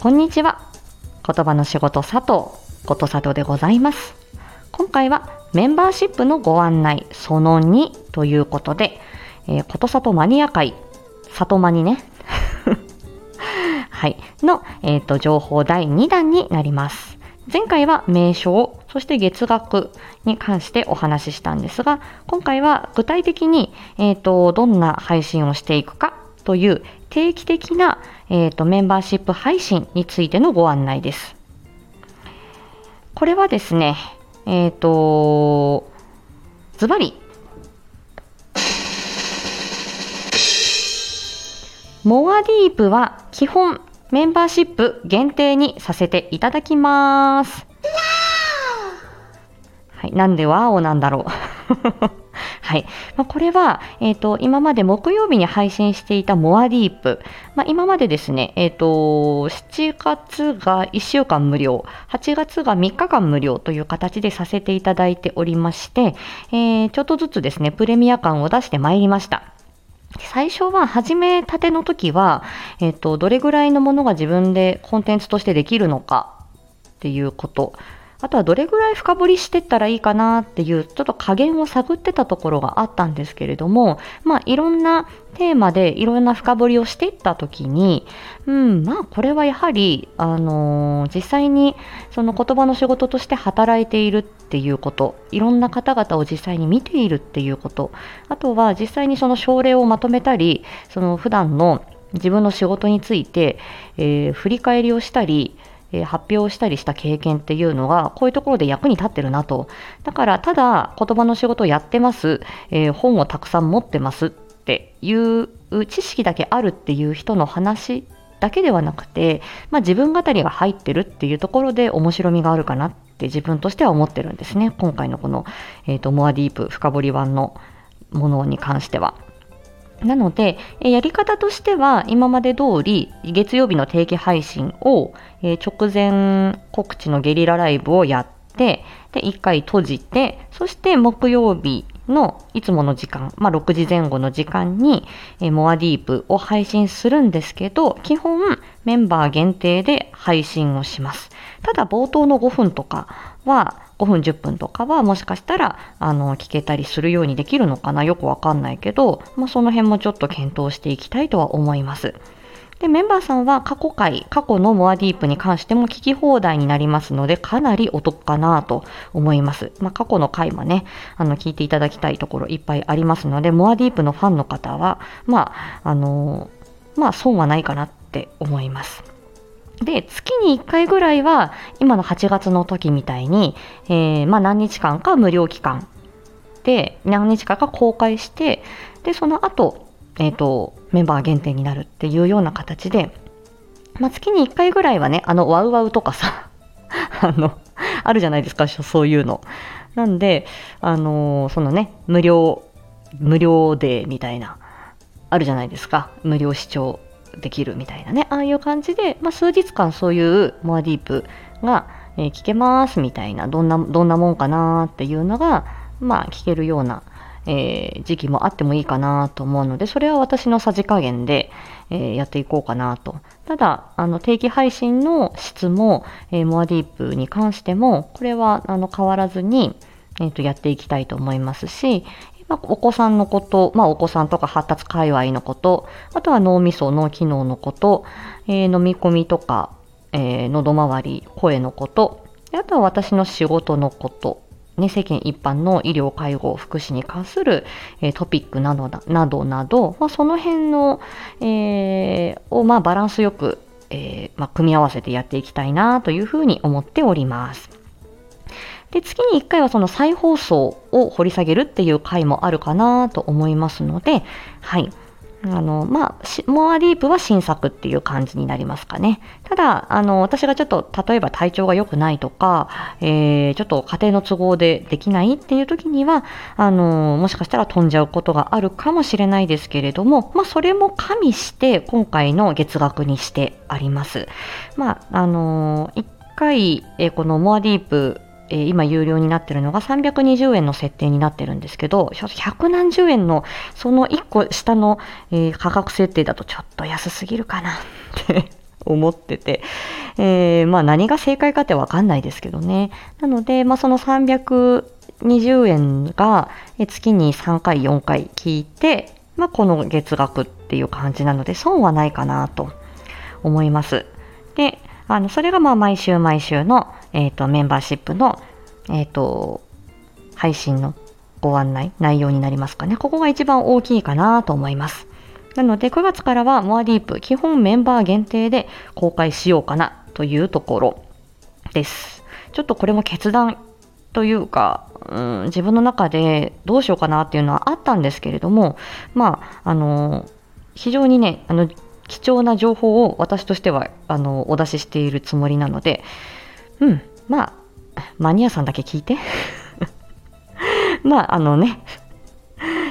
こんにちは。言葉の仕事佐藤、ことさとでございます。今回はメンバーシップのご案内その2ということで、えー、ことさとマニア会、里マニね。はい。の、えっ、と、情報第2弾になります。前回は名称、そして月額に関してお話ししたんですが、今回は具体的に、えっ、と、どんな配信をしていくかという定期的な、えーと、メンバーシップ配信についてのご案内です。これはですね、えっ、と、ズバリ、モアディープは基本メンバーシップ限定にさせていただきます。はい、なんでワーオなんだろう。はい。まあ、これは、えっ、ー、と、今まで木曜日に配信していたモアディープ。まあ、今までですね、えっ、ー、と、7月が1週間無料、8月が3日間無料という形でさせていただいておりまして、えー、ちょっとずつですね、プレミア感を出してまいりました。最初は始めたての時は、えっ、と、どれぐらいのものが自分でコンテンツとしてできるのかっていうこと。あとはどれぐらい深掘りしてったらいいかなっていう、ちょっと加減を探ってたところがあったんですけれども、まあいろんなテーマでいろんな深掘りをしていった時に、うん、まあこれはやはり、あのー、実際にその言葉の仕事として働いているっていうこと、いろんな方々を実際に見ているっていうこと、あとは実際にその症例をまとめたり、その普段の自分の仕事について、えー、振り返りをしたり、え発表したりした経験っていうのが、こういうところで役に立ってるなと。だから、ただ言葉の仕事をやってます、えー、本をたくさん持ってますっていう知識だけあるっていう人の話だけではなくて、まあ、自分語りが入ってるっていうところで面白みがあるかなって自分としては思ってるんですね。今回のこの、えーと、モアディープ深掘り版のものに関しては。なので、やり方としては、今まで通り、月曜日の定期配信を、直前告知のゲリラライブをやって、で、1回閉じて、そして木曜日のいつもの時間、まあ、6時前後の時間に、モアディープを配信するんですけど、基本メンバー限定で配信をします。ただ、冒頭の5分とかは、5分10分とかはもしかしたらあの聞けたりするようにできるのかな？よくわかんないけど、まあ、その辺もちょっと検討していきたいとは思います。で、メンバーさんは過去回、過去のモアディープに関しても聞き放題になりますので、かなりお得かなと思います。まあ、過去の回もね、あの、聞いていただきたいところいっぱいありますので、モアディープのファンの方は、まあ、あのまあ、損はないかなって思います。で、月に1回ぐらいは、今の8月の時みたいに、えー、まあ何日間か無料期間で、何日間か公開して、で、その後、えっ、ー、と、メンバー限定になるっていうような形で、まあ月に1回ぐらいはね、あの、ワウワウとかさ、あの、あるじゃないですか、そういうの。なんで、あのー、そのね、無料、無料で、みたいな、あるじゃないですか。無料視聴できるみたいなね、ああいう感じで、まあ、数日間そういうモアディープが、えー、聞けますみたいな、どんな、どんなもんかなっていうのが、まあ、聞けるような、えー、時期もあってもいいかなと思うので、それは私のさじ加減で、えー、やっていこうかなと。ただ、あの、定期配信の質も、えモアディープに関しても、これは、あの、変わらずに、えっ、と、やっていきたいと思いますし、まあ、お子さんのこと、まあ、お子さんとか発達界隈のこと、あとは脳みそ、脳機能のこと、えー、飲み込みとか、えー、喉周り、声のこと、あとは私の仕事のこと、ね、世間一般の医療、介護、福祉に関する、えー、トピックなどなどなど、まあ、その辺の、えー、を、まあ、バランスよく、えーまあ、組み合わせてやっていきたいなというふうに思っております。で、月に1回はその再放送を掘り下げるっていう回もあるかなと思いますので、はい。あの、まあ、モアディープは新作っていう感じになりますかね。ただ、あの、私がちょっと、例えば体調が良くないとか、えー、ちょっと家庭の都合でできないっていう時には、あの、もしかしたら飛んじゃうことがあるかもしれないですけれども、まあ、それも加味して、今回の月額にしてあります。まあ、あの、1回、えー、このモアディープ、えー、今有料になってるのが320円の設定になってるんですけど、百何十円のその1個下の、えー、価格設定だとちょっと安すぎるかなって 思ってて、えー、まあ何が正解かってわかんないですけどね。なので、まあその320円が月に3回、4回聞いて、まあこの月額っていう感じなので、損はないかなと思います。で、あの、それがまあ毎週毎週の、え、ー、と、メンバーシップの、えっ、ー、と、配信のご案内、内容になりますかね。ここが一番大きいかなと思います。なので9月からはモアディープ基本メンバー限定で公開しようかなというところです。ちょっとこれも決断というか、うん、自分の中でどうしようかなっていうのはあったんですけれども、まあ、あの、非常にね、あの、貴重な情報を私としては、あの、お出ししているつもりなので、うん。まあマニアさんだけ聞いて。まああのね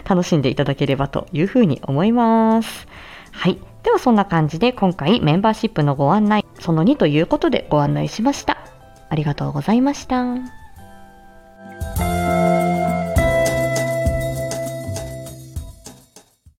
楽しんでいただければというふうに思います。はい。ではそんな感じで今回メンバーシップのご案内その2ということでご案内しました。ありがとうございました。